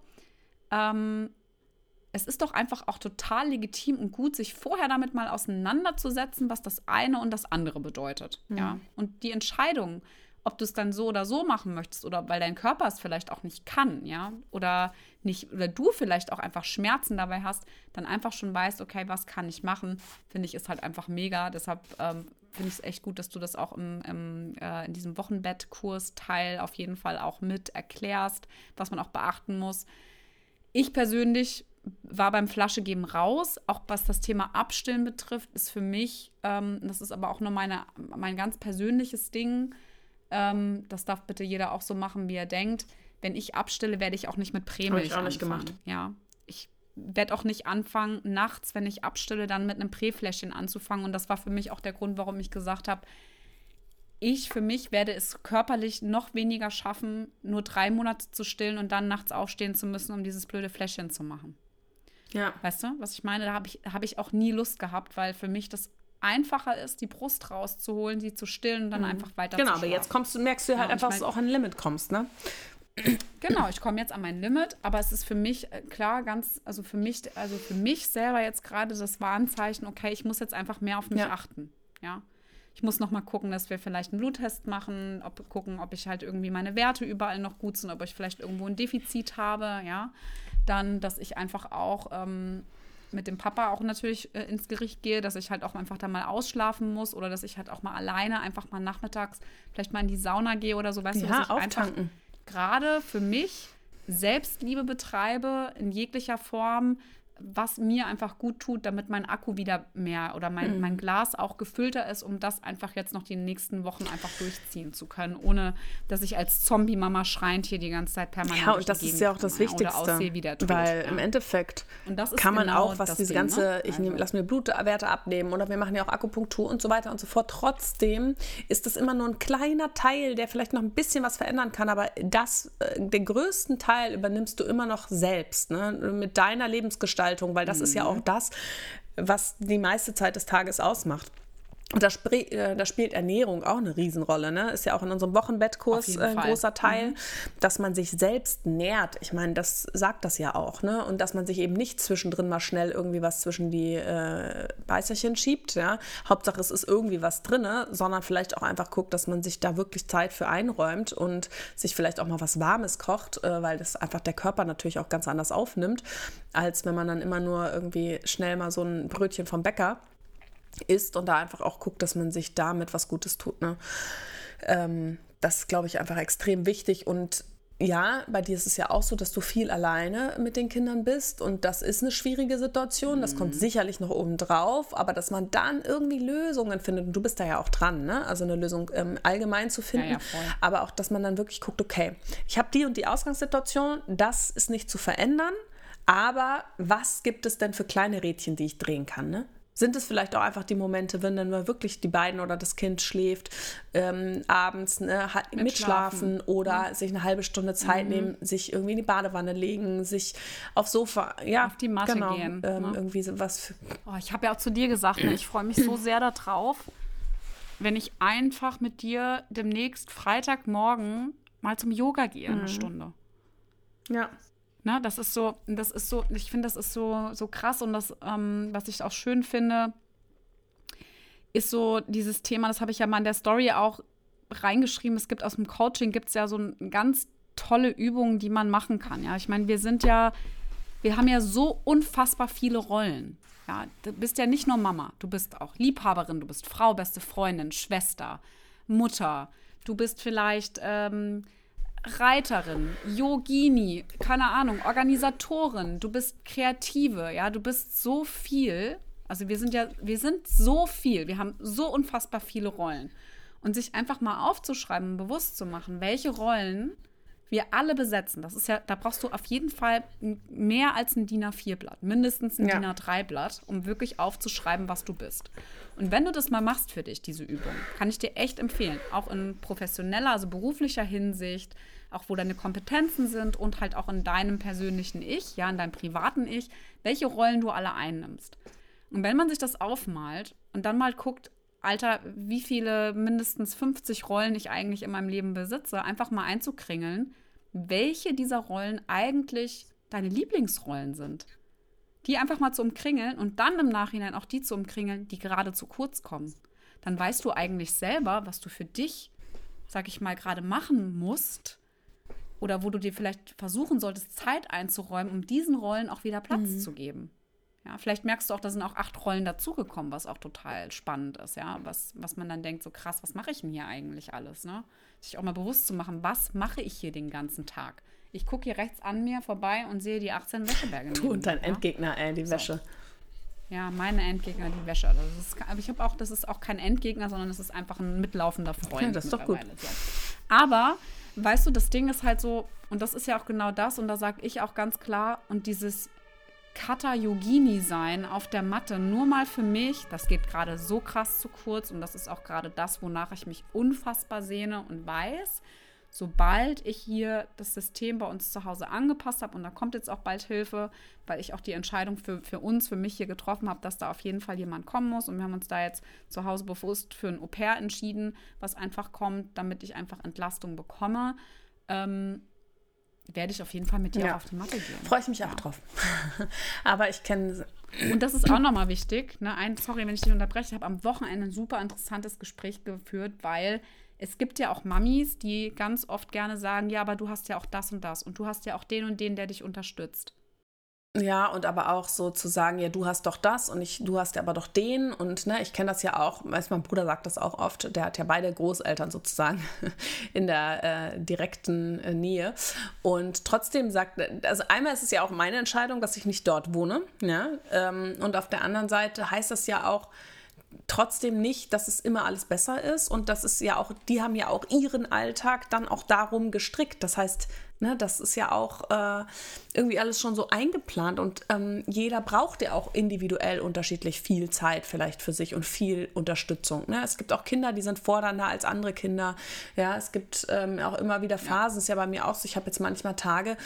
Es ist doch einfach auch total legitim und gut, sich vorher damit mal auseinanderzusetzen, was das eine und das andere bedeutet. Ja. Und die Entscheidung, ob du es dann so oder so machen möchtest oder weil dein Körper es vielleicht auch nicht kann, ja, oder nicht, oder du vielleicht auch einfach Schmerzen dabei hast, dann einfach schon weißt, okay, was kann ich machen, finde ich, ist halt einfach mega. Deshalb ähm, finde ich es echt gut, dass du das auch im, im, äh, in diesem Wochenbettkurs-Teil auf jeden Fall auch mit erklärst, was man auch beachten muss. Ich persönlich war beim Flaschegeben raus. Auch was das Thema Abstillen betrifft, ist für mich, ähm, das ist aber auch nur meine, mein ganz persönliches Ding. Ähm, das darf bitte jeder auch so machen, wie er denkt. Wenn ich abstille, werde ich auch nicht mit Prämilch Hab ich auch nicht anfangen. gemacht. Ja, ich werde auch nicht anfangen, nachts, wenn ich abstille, dann mit einem Präfläschchen anzufangen. Und das war für mich auch der Grund, warum ich gesagt habe, ich für mich werde es körperlich noch weniger schaffen, nur drei Monate zu stillen und dann nachts aufstehen zu müssen, um dieses blöde Fläschchen zu machen. Ja. Weißt du, was ich meine? Da habe ich, hab ich auch nie Lust gehabt, weil für mich das einfacher ist, die Brust rauszuholen, sie zu stillen und dann einfach weiter Genau, aber jetzt kommst du, merkst du halt Ja, einfach, ich dass du auch an ein Limit kommst, ne? genau, ich komme jetzt an mein Limit, aber es ist für mich äh, klar ganz, also für mich, also für mich selber jetzt gerade das Warnzeichen, okay, ich muss jetzt einfach mehr auf mich ja. achten. Ja. Ich muss noch mal gucken, dass wir vielleicht einen Bluttest machen, ob, gucken, ob ich halt irgendwie meine Werte überall noch gut sind, ob ich vielleicht irgendwo ein Defizit habe, ja. Dann, dass ich einfach auch ähm, mit dem Papa auch natürlich äh, ins Gericht gehe, dass ich halt auch einfach da mal ausschlafen muss oder dass ich halt auch mal alleine einfach mal nachmittags vielleicht mal in die Sauna gehe oder so, weißt ja, du, dass ich auftanken. einfach gerade für mich Selbstliebe betreibe in jeglicher Form, was mir einfach gut tut, damit mein Akku wieder mehr oder mein, mhm. mein Glas auch gefüllter ist, um das einfach jetzt noch die nächsten Wochen einfach durchziehen zu können, ohne dass ich als Zombie-Mama schreiend hier die ganze Zeit permanent Ja, und das ist ja auch das Wichtigste, weil ja. im Endeffekt kann man genau auch, was diese Ding, ganze, ne? ich also. lass mir Blutwerte abnehmen oder wir machen ja auch Akupunktur und so weiter und so fort. Trotzdem ist das immer nur ein kleiner Teil, der vielleicht noch ein bisschen was verändern kann, aber das, äh, den größten Teil übernimmst du immer noch selbst, ne? mit deiner Lebensgestaltung Veranstaltung, weil das mhm. ist ja auch mhm. das, was die meiste Zeit des Tages ausmacht. Und da, äh, da, spielt Ernährung auch eine Riesenrolle. Ne? Ist ja auch in unserem Wochenbettkurs äh, ein großer Teil, mhm. dass man sich selbst nährt. Ich meine, das sagt das ja auch. Ne? Und dass man sich eben nicht zwischendrin mal schnell irgendwie was zwischen die äh, Beißerchen schiebt. Ja? Hauptsache, es ist irgendwie was drin, sondern vielleicht auch einfach guckt, dass man sich da wirklich Zeit für einräumt und sich vielleicht auch mal was Warmes kocht, äh, weil das einfach der Körper natürlich auch ganz anders aufnimmt, als wenn man dann immer nur irgendwie schnell mal so ein Brötchen vom Bäcker isst und da einfach auch guckt, dass man sich damit was Gutes tut. Ne? Ähm, das ist, glaube ich, einfach extrem wichtig und ja, bei dir ist es ja auch so, dass du viel alleine mit den Kindern bist und das ist eine schwierige Situation. Das kommt mhm. sicherlich noch oben drauf, aber dass man dann irgendwie Lösungen findet und du bist da ja auch dran, ne? Also eine Lösung ähm, allgemein zu finden, ja, ja, aber auch, dass man dann wirklich guckt, okay, ich habe die und die Ausgangssituation, das ist nicht zu verändern, aber was gibt es denn für kleine Rädchen, die ich drehen kann, ne? Sind es vielleicht auch einfach die Momente, wenn dann mal wirklich die beiden oder das Kind schläft, ähm, abends ne, mitschlafen, mitschlafen oder mhm. sich eine halbe Stunde Zeit mhm. nehmen, sich irgendwie in die Badewanne legen, sich aufs Sofa, ja, auf die Matte genau, gehen. Ähm, ne? Irgendwie so was. Oh, ich habe ja auch zu dir gesagt, ne, ich freue mich so sehr darauf, wenn ich einfach mit dir demnächst Freitagmorgen mal zum Yoga gehe, mhm. eine Stunde. Ja. Ne, das ist so, das ist so, ich finde, das ist so, so krass und das, ähm, was ich auch schön finde, ist so dieses Thema, das habe ich ja mal in der Story auch reingeschrieben. Es gibt aus dem Coaching gibt es ja so eine ganz tolle Übungen, die man machen kann. Ja, ich meine, wir sind ja, wir haben ja so unfassbar viele Rollen. Ja, du bist ja nicht nur Mama, du bist auch Liebhaberin, du bist Frau, beste Freundin, Schwester, Mutter. Du bist vielleicht ähm, Reiterin, Yogini, keine Ahnung, Organisatorin, du bist Kreative, ja, du bist so viel. Also wir sind ja, wir sind so viel, wir haben so unfassbar viele Rollen. Und sich einfach mal aufzuschreiben und bewusst zu machen, welche Rollen wir alle besetzen. Das ist ja, da brauchst du auf jeden Fall mehr als ein DIN A4-Blatt, mindestens ein ja. DIN A3-Blatt, um wirklich aufzuschreiben, was du bist. Und wenn du das mal machst für dich, diese Übung, kann ich dir echt empfehlen, auch in professioneller, also beruflicher Hinsicht, auch wo deine Kompetenzen sind und halt auch in deinem persönlichen Ich, ja, in deinem privaten Ich, welche Rollen du alle einnimmst. Und wenn man sich das aufmalt und dann mal guckt, Alter, wie viele mindestens 50 Rollen ich eigentlich in meinem Leben besitze, einfach mal einzukringeln, welche dieser Rollen eigentlich deine Lieblingsrollen sind. Die einfach mal zu umkringeln und dann im Nachhinein auch die zu umkringeln, die gerade zu kurz kommen. Dann weißt du eigentlich selber, was du für dich, sag ich mal, gerade machen musst, oder wo du dir vielleicht versuchen solltest, Zeit einzuräumen, um diesen Rollen auch wieder Platz mhm. zu geben. Ja, vielleicht merkst du auch, da sind auch acht Rollen dazugekommen, was auch total spannend ist, ja, was, was man dann denkt, so krass, was mache ich denn hier eigentlich alles, ne? Sich auch mal bewusst zu machen, was mache ich hier den ganzen Tag? Ich gucke hier rechts an mir vorbei und sehe die 18 Wäscheberge. Du und dein ja? Endgegner, ey, die so. Wäsche. Ja, meine Endgegner, die Wäsche. Das ist, aber ich habe auch, das ist auch kein Endgegner, sondern das ist einfach ein mitlaufender Freund. Ja, das ist doch gut. So. Aber weißt du, das Ding ist halt so, und das ist ja auch genau das, und da sage ich auch ganz klar, und dieses Kata Yogini sein auf der Matte, nur mal für mich, das geht gerade so krass zu kurz, und das ist auch gerade das, wonach ich mich unfassbar sehne und weiß, sobald ich hier das System bei uns zu Hause angepasst habe, und da kommt jetzt auch bald Hilfe, weil ich auch die Entscheidung für, für uns, für mich hier getroffen habe, dass da auf jeden Fall jemand kommen muss. Und wir haben uns da jetzt zu Hause bewusst für ein Au-pair entschieden, was einfach kommt, damit ich einfach Entlastung bekomme. Ähm, werde ich auf jeden Fall mit dir ja. auf die Matte gehen. Freue ich mich auch drauf. Aber ich kenne. Und das ist auch nochmal wichtig. Ne? Ein, sorry, wenn ich dich unterbreche. Ich habe am Wochenende ein super interessantes Gespräch geführt, weil es gibt ja auch Mamis, die ganz oft gerne sagen: Ja, aber du hast ja auch das und das und du hast ja auch den und den, der dich unterstützt. Ja, und aber auch so zu sagen, ja, du hast doch das und ich, du hast ja aber doch den. Und ne, ich kenne das ja auch, weiß mein Bruder sagt das auch oft, der hat ja beide Großeltern sozusagen in der äh, direkten äh, Nähe. Und trotzdem sagt, also einmal ist es ja auch meine Entscheidung, dass ich nicht dort wohne. Ja? Ähm, und auf der anderen Seite heißt das ja auch, trotzdem nicht, dass es immer alles besser ist und das ist ja auch, die haben ja auch ihren Alltag dann auch darum gestrickt. Das heißt, Ne, das ist ja auch äh, irgendwie alles schon so eingeplant und ähm, jeder braucht ja auch individuell unterschiedlich viel Zeit vielleicht für sich und viel Unterstützung. Ne? Es gibt auch Kinder, die sind fordernder als andere Kinder. Ja, es gibt ähm, auch immer wieder Phasen, ja. ist ja bei mir auch so. Ich habe jetzt manchmal Tage,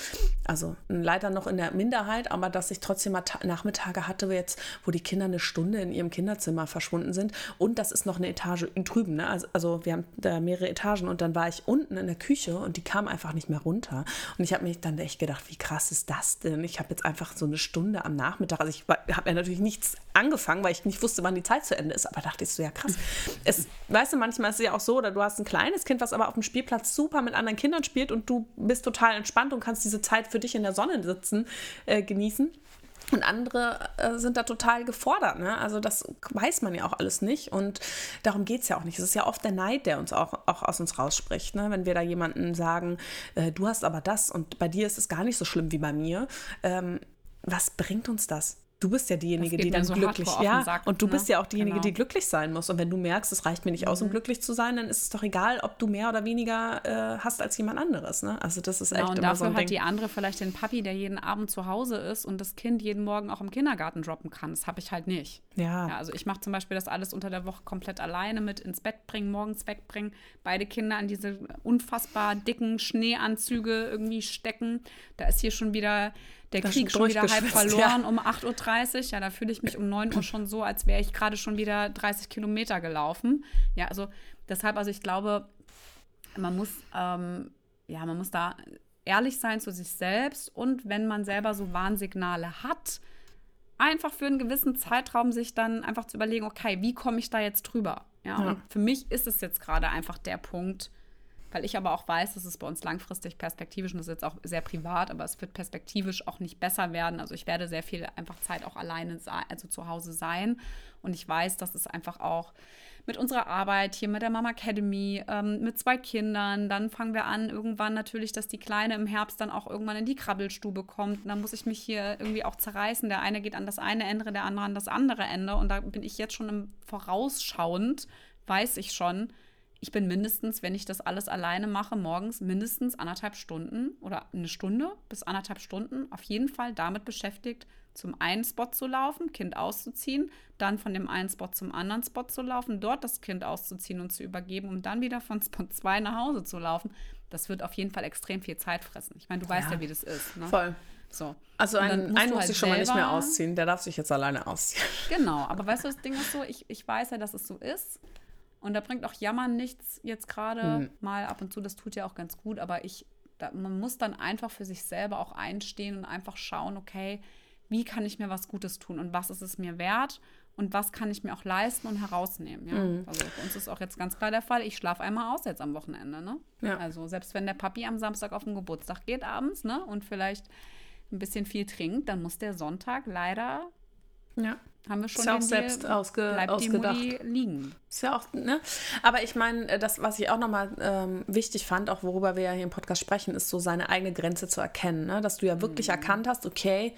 also leider noch in der Minderheit, aber dass ich trotzdem mal Nachmittage hatte, wo jetzt, wo die Kinder eine Stunde in ihrem Kinderzimmer verschwunden sind und das ist noch eine Etage drüben. Ne? Also, also wir haben da mehrere Etagen und dann war ich unten in der Küche und die kam einfach nicht mehr runter. Und ich habe mich dann echt gedacht, wie krass ist das denn? Ich habe jetzt einfach so eine Stunde am Nachmittag, also ich habe ja natürlich nichts angefangen, weil ich nicht wusste, wann die Zeit zu Ende ist, aber dachte ich so, ja krass. Es, weißt du, manchmal ist es ja auch so, oder du hast ein kleines Kind, was aber auf dem Spielplatz super mit anderen Kindern spielt und du bist total entspannt und kannst diese Zeit für dich in der Sonne sitzen, äh, genießen. Und andere äh, sind da total gefordert. Ne? Also das weiß man ja auch alles nicht. Und darum geht es ja auch nicht. Es ist ja oft der Neid, der uns auch, auch aus uns rausspricht. Ne? Wenn wir da jemanden sagen, äh, du hast aber das und bei dir ist es gar nicht so schlimm wie bei mir. Ähm, was bringt uns das? Du bist ja diejenige, die dann so glücklich, ja, Sack, und du ne? bist ja auch diejenige, genau. die glücklich sein muss. Und wenn du merkst, es reicht mir nicht aus, um mhm. glücklich zu sein, dann ist es doch egal, ob du mehr oder weniger äh, hast als jemand anderes. Ne? Also das ist genau, echt und immer dafür so ein hat Ding. die andere vielleicht den Papi, der jeden Abend zu Hause ist und das Kind jeden Morgen auch im Kindergarten droppen kann. Das habe ich halt nicht. Ja. ja also ich mache zum Beispiel das alles unter der Woche komplett alleine mit ins Bett bringen, morgens wegbringen, beide Kinder an diese unfassbar dicken Schneeanzüge irgendwie stecken. Da ist hier schon wieder der das Krieg schon wieder halb verloren ja. um 8.30 Uhr. Ja, da fühle ich mich um 9 Uhr schon so, als wäre ich gerade schon wieder 30 Kilometer gelaufen. Ja, also deshalb, also ich glaube, man muss, ähm, ja, man muss da ehrlich sein zu sich selbst und wenn man selber so Warnsignale hat, einfach für einen gewissen Zeitraum sich dann einfach zu überlegen, okay, wie komme ich da jetzt drüber? Ja, ja. und für mich ist es jetzt gerade einfach der Punkt, weil ich aber auch weiß, dass es bei uns langfristig perspektivisch, und das ist jetzt auch sehr privat, aber es wird perspektivisch auch nicht besser werden. Also ich werde sehr viel einfach Zeit auch alleine, also zu Hause sein. Und ich weiß, dass es einfach auch mit unserer Arbeit hier mit der Mama Academy, ähm, mit zwei Kindern. Dann fangen wir an, irgendwann natürlich, dass die Kleine im Herbst dann auch irgendwann in die Krabbelstube kommt. Und dann muss ich mich hier irgendwie auch zerreißen. Der eine geht an das eine Ende, der andere an das andere Ende. Und da bin ich jetzt schon im Vorausschauend, weiß ich schon, ich bin mindestens, wenn ich das alles alleine mache, morgens mindestens anderthalb Stunden oder eine Stunde bis anderthalb Stunden auf jeden Fall damit beschäftigt, zum einen Spot zu laufen, Kind auszuziehen, dann von dem einen Spot zum anderen Spot zu laufen, dort das Kind auszuziehen und zu übergeben, um dann wieder von Spot 2 nach Hause zu laufen. Das wird auf jeden Fall extrem viel Zeit fressen. Ich meine, du weißt ja, ja wie das ist. Ne? Voll. So. Also einen, einen muss halt ich schon mal nicht mehr ausziehen, der darf sich jetzt alleine ausziehen. Genau, aber weißt du, das Ding ist so, ich, ich weiß ja, dass es so ist. Und da bringt auch Jammern nichts jetzt gerade mhm. mal ab und zu. Das tut ja auch ganz gut. Aber ich, da, man muss dann einfach für sich selber auch einstehen und einfach schauen, okay, wie kann ich mir was Gutes tun und was ist es mir wert und was kann ich mir auch leisten und herausnehmen. Ja? Mhm. Also für uns ist auch jetzt ganz klar der Fall, ich schlafe einmal aus jetzt am Wochenende. Ne? Ja. Also selbst wenn der Papi am Samstag auf den Geburtstag geht abends ne? und vielleicht ein bisschen viel trinkt, dann muss der Sonntag leider ja. Haben wir schon ist ja auch selbst ausge bleibt ausgedacht. Die liegen. Ist ja auch, ne? Aber ich meine, äh, das, was ich auch nochmal ähm, wichtig fand, auch worüber wir ja hier im Podcast sprechen, ist so seine eigene Grenze zu erkennen. Ne? Dass du ja wirklich mhm. erkannt hast, okay,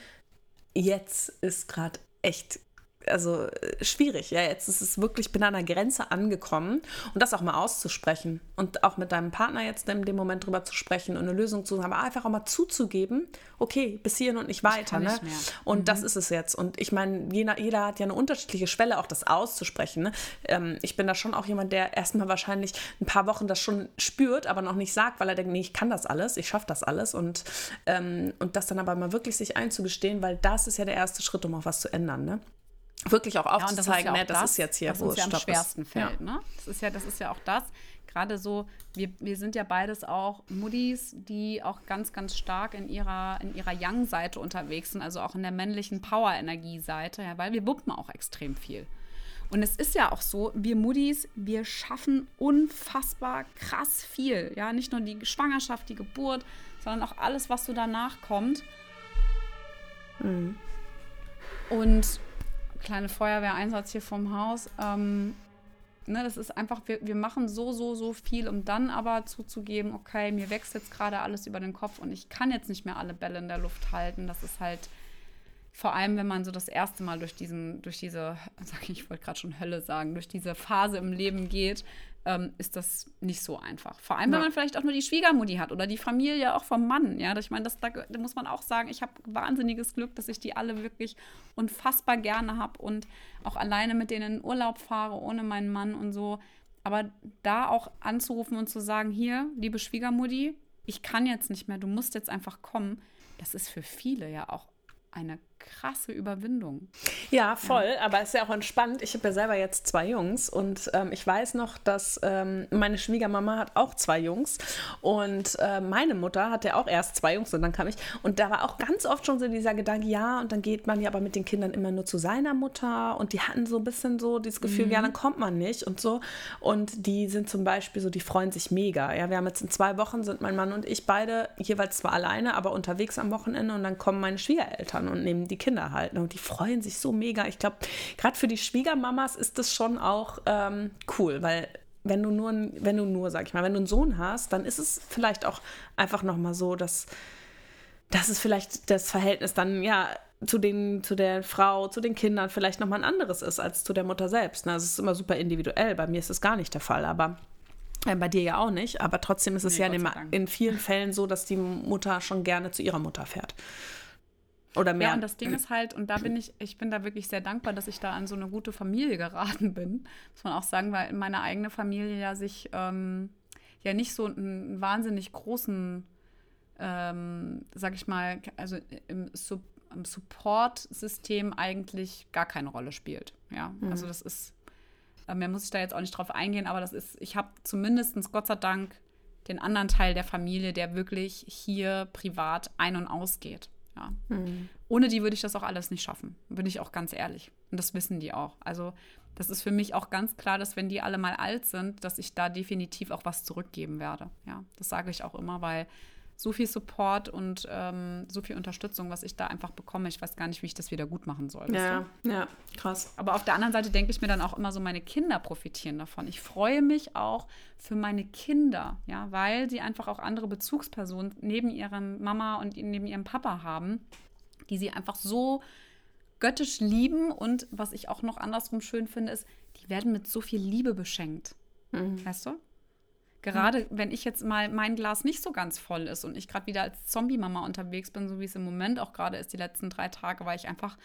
jetzt ist gerade echt also äh, schwierig. Ja, jetzt ist es wirklich, ich bin an einer Grenze angekommen und das auch mal auszusprechen und auch mit deinem Partner jetzt in dem Moment drüber zu sprechen und eine Lösung zu haben, aber einfach auch mal zuzugeben, okay, bis hierhin und nicht weiter. Ne? Nicht und mhm. das ist es jetzt. Und ich meine, jeder, jeder, hat ja eine unterschiedliche Schwelle, auch das auszusprechen. Ne? Ähm, ich bin da schon auch jemand, der erstmal wahrscheinlich ein paar Wochen das schon spürt, aber noch nicht sagt, weil er denkt, nee, ich kann das alles, ich schaffe das alles und, ähm, und das dann aber mal wirklich sich einzugestehen, weil das ist ja der erste Schritt, um auch was zu ändern. Ne? Wirklich auch aufzuzeigen, ja, das, ist, ja ne, das, das, ist jetzt hier, wo es ja am schwersten ist. fällt. Ja. Ne? Das, ist ja, das ist ja auch das, gerade so, wir, wir sind ja beides auch Muddis, die auch ganz, ganz stark in ihrer, in ihrer Yang-Seite unterwegs sind, also auch in der männlichen Power-Energie-Seite, ja, weil wir wuppen auch extrem viel. Und es ist ja auch so, wir Muddis, wir schaffen unfassbar krass viel. Ja, nicht nur die Schwangerschaft, die Geburt, sondern auch alles, was so danach kommt. Mhm. Und kleine Feuerwehreinsatz hier vom Haus. Ähm, ne, das ist einfach, wir, wir machen so, so, so viel, um dann aber zuzugeben, okay, mir wächst jetzt gerade alles über den Kopf und ich kann jetzt nicht mehr alle Bälle in der Luft halten. Das ist halt vor allem, wenn man so das erste Mal durch diesen, durch diese, sag ich, ich wollte gerade schon Hölle sagen, durch diese Phase im Leben geht, ähm, ist das nicht so einfach. Vor allem, wenn man vielleicht auch nur die Schwiegermutti hat oder die Familie auch vom Mann. Ja, ich meine, das, da, da muss man auch sagen, ich habe wahnsinniges Glück, dass ich die alle wirklich unfassbar gerne habe und auch alleine mit denen in Urlaub fahre, ohne meinen Mann und so. Aber da auch anzurufen und zu sagen, hier, liebe Schwiegermutti, ich kann jetzt nicht mehr, du musst jetzt einfach kommen, das ist für viele ja auch eine krasse Überwindung. Ja, voll, ja. aber es ist ja auch entspannt. Ich habe ja selber jetzt zwei Jungs und ähm, ich weiß noch, dass ähm, meine Schwiegermama hat auch zwei Jungs und äh, meine Mutter hatte ja auch erst zwei Jungs und dann kam ich und da war auch ganz oft schon so dieser Gedanke, ja, und dann geht man ja aber mit den Kindern immer nur zu seiner Mutter und die hatten so ein bisschen so dieses Gefühl, mhm. ja, dann kommt man nicht und so und die sind zum Beispiel so, die freuen sich mega. Ja, wir haben jetzt in zwei Wochen sind mein Mann und ich beide jeweils zwar alleine, aber unterwegs am Wochenende und dann kommen meine Schwiegereltern und nehmen die Kinder halt. Ne? Und die freuen sich so mega. Ich glaube, gerade für die Schwiegermamas ist das schon auch ähm, cool, weil wenn du nur, wenn du nur, sag ich mal, wenn du einen Sohn hast, dann ist es vielleicht auch einfach nochmal so, dass, dass es vielleicht das Verhältnis dann, ja, zu, den, zu der Frau, zu den Kindern vielleicht nochmal ein anderes ist als zu der Mutter selbst. Ne? Es ist immer super individuell. Bei mir ist es gar nicht der Fall, aber äh, bei dir ja auch nicht. Aber trotzdem ist es nee, ja in, in vielen Fällen so, dass die Mutter schon gerne zu ihrer Mutter fährt. Oder mehr. Ja, und das Ding ist halt, und da bin ich, ich bin da wirklich sehr dankbar, dass ich da an so eine gute Familie geraten bin. Muss man auch sagen, weil meine eigene Familie ja sich ähm, ja nicht so einen wahnsinnig großen, ähm, sag ich mal, also im, Sub im Support-System eigentlich gar keine Rolle spielt. Ja, mhm. also das ist, äh, mehr muss ich da jetzt auch nicht drauf eingehen, aber das ist, ich habe zumindest Gott sei Dank den anderen Teil der Familie, der wirklich hier privat ein- und ausgeht. Ja. Mhm. Ohne die würde ich das auch alles nicht schaffen, bin ich auch ganz ehrlich. Und das wissen die auch. Also das ist für mich auch ganz klar, dass wenn die alle mal alt sind, dass ich da definitiv auch was zurückgeben werde. Ja, das sage ich auch immer, weil so viel Support und ähm, so viel Unterstützung, was ich da einfach bekomme. Ich weiß gar nicht, wie ich das wieder gut machen soll. Ja, ja, krass. Aber auf der anderen Seite denke ich mir dann auch immer so, meine Kinder profitieren davon. Ich freue mich auch für meine Kinder, ja, weil sie einfach auch andere Bezugspersonen neben ihrer Mama und neben ihrem Papa haben, die sie einfach so göttisch lieben und was ich auch noch andersrum schön finde, ist, die werden mit so viel Liebe beschenkt. Mhm. Weißt du? Gerade wenn ich jetzt mal mein Glas nicht so ganz voll ist und ich gerade wieder als Zombie-Mama unterwegs bin, so wie es im Moment auch gerade ist, die letzten drei Tage, weil ich einfach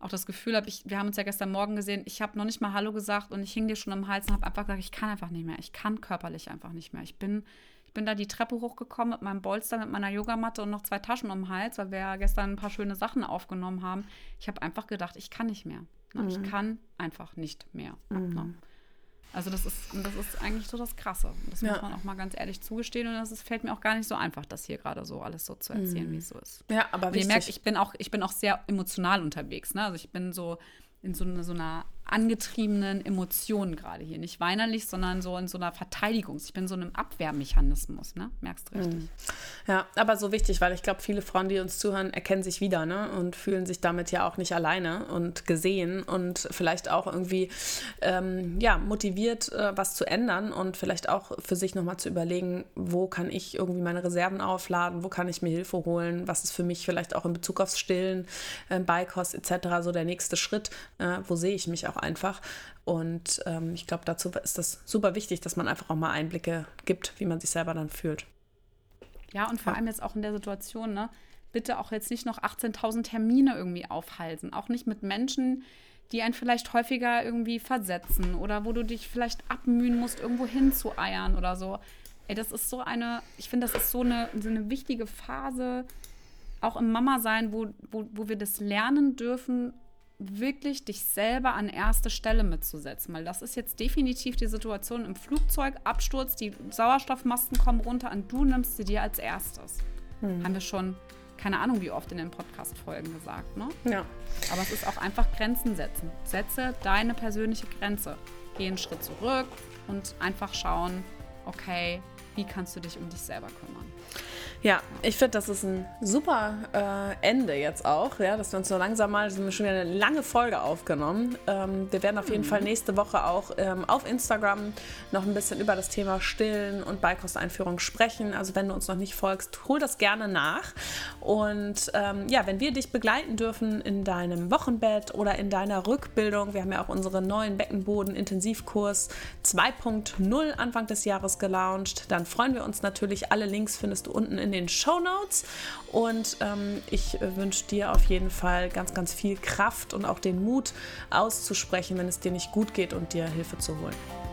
auch das Gefühl habe, wir haben uns ja gestern Morgen gesehen, ich habe noch nicht mal Hallo gesagt und ich hing dir schon am Hals und habe einfach gesagt, ich kann einfach nicht mehr. Ich kann körperlich einfach nicht mehr. Ich bin, ich bin da die Treppe hochgekommen mit meinem Bolster, mit meiner Yogamatte und noch zwei Taschen um den Hals, weil wir ja gestern ein paar schöne Sachen aufgenommen haben. Ich habe einfach gedacht, ich kann nicht mehr. Mhm. Ich kann einfach nicht mehr. Mhm. Also das ist, das ist eigentlich so das Krasse. Das ja. muss man auch mal ganz ehrlich zugestehen. Und das ist, fällt mir auch gar nicht so einfach, das hier gerade so alles so zu erzählen, mhm. wie es so ist. Ja, aber wie ihr merkt, ich bin auch, ich bin auch sehr emotional unterwegs. Ne? Also ich bin so in so, so einer angetriebenen Emotionen gerade hier. Nicht weinerlich, sondern so in so einer Verteidigung. Ich bin so in einem Abwehrmechanismus, ne? Merkst du richtig. Mhm. Ja, aber so wichtig, weil ich glaube, viele Frauen, die uns zuhören, erkennen sich wieder, ne? Und fühlen sich damit ja auch nicht alleine und gesehen und vielleicht auch irgendwie ähm, ja, motiviert, äh, was zu ändern und vielleicht auch für sich nochmal zu überlegen, wo kann ich irgendwie meine Reserven aufladen, wo kann ich mir Hilfe holen, was ist für mich vielleicht auch in Bezug aufs Stillen, äh, Beikost etc. so der nächste Schritt, äh, wo sehe ich mich auch auch einfach. Und ähm, ich glaube, dazu ist das super wichtig, dass man einfach auch mal Einblicke gibt, wie man sich selber dann fühlt. Ja, und vor ja. allem jetzt auch in der Situation, ne? Bitte auch jetzt nicht noch 18.000 Termine irgendwie aufhalten. Auch nicht mit Menschen, die einen vielleicht häufiger irgendwie versetzen oder wo du dich vielleicht abmühen musst, irgendwo hinzueiern oder so. Ey, das ist so eine, ich finde, das ist so eine, so eine wichtige Phase, auch im Mama-Sein, wo, wo, wo wir das lernen dürfen, wirklich dich selber an erste Stelle mitzusetzen, weil das ist jetzt definitiv die Situation im Flugzeug, Absturz, die Sauerstoffmasken kommen runter und du nimmst sie dir als erstes. Hm. Haben wir schon keine Ahnung, wie oft in den Podcast-Folgen gesagt, ne? Ja. Aber es ist auch einfach Grenzen setzen. Setze deine persönliche Grenze. Geh einen Schritt zurück und einfach schauen, okay, wie kannst du dich um dich selber kümmern? Ja, ich finde, das ist ein super äh, Ende jetzt auch, ja, dass wir uns so langsam mal, sind wir schon wieder eine lange Folge aufgenommen. Ähm, wir werden auf jeden mhm. Fall nächste Woche auch ähm, auf Instagram noch ein bisschen über das Thema Stillen und Beikosteinführung sprechen. Also wenn du uns noch nicht folgst, hol das gerne nach. Und ähm, ja, wenn wir dich begleiten dürfen in deinem Wochenbett oder in deiner Rückbildung, wir haben ja auch unseren neuen Beckenboden-Intensivkurs 2.0 Anfang des Jahres gelauncht, dann freuen wir uns natürlich. Alle Links findest du unten in in den Show Notes. Und ähm, ich wünsche dir auf jeden Fall ganz, ganz viel Kraft und auch den Mut auszusprechen, wenn es dir nicht gut geht und dir Hilfe zu holen.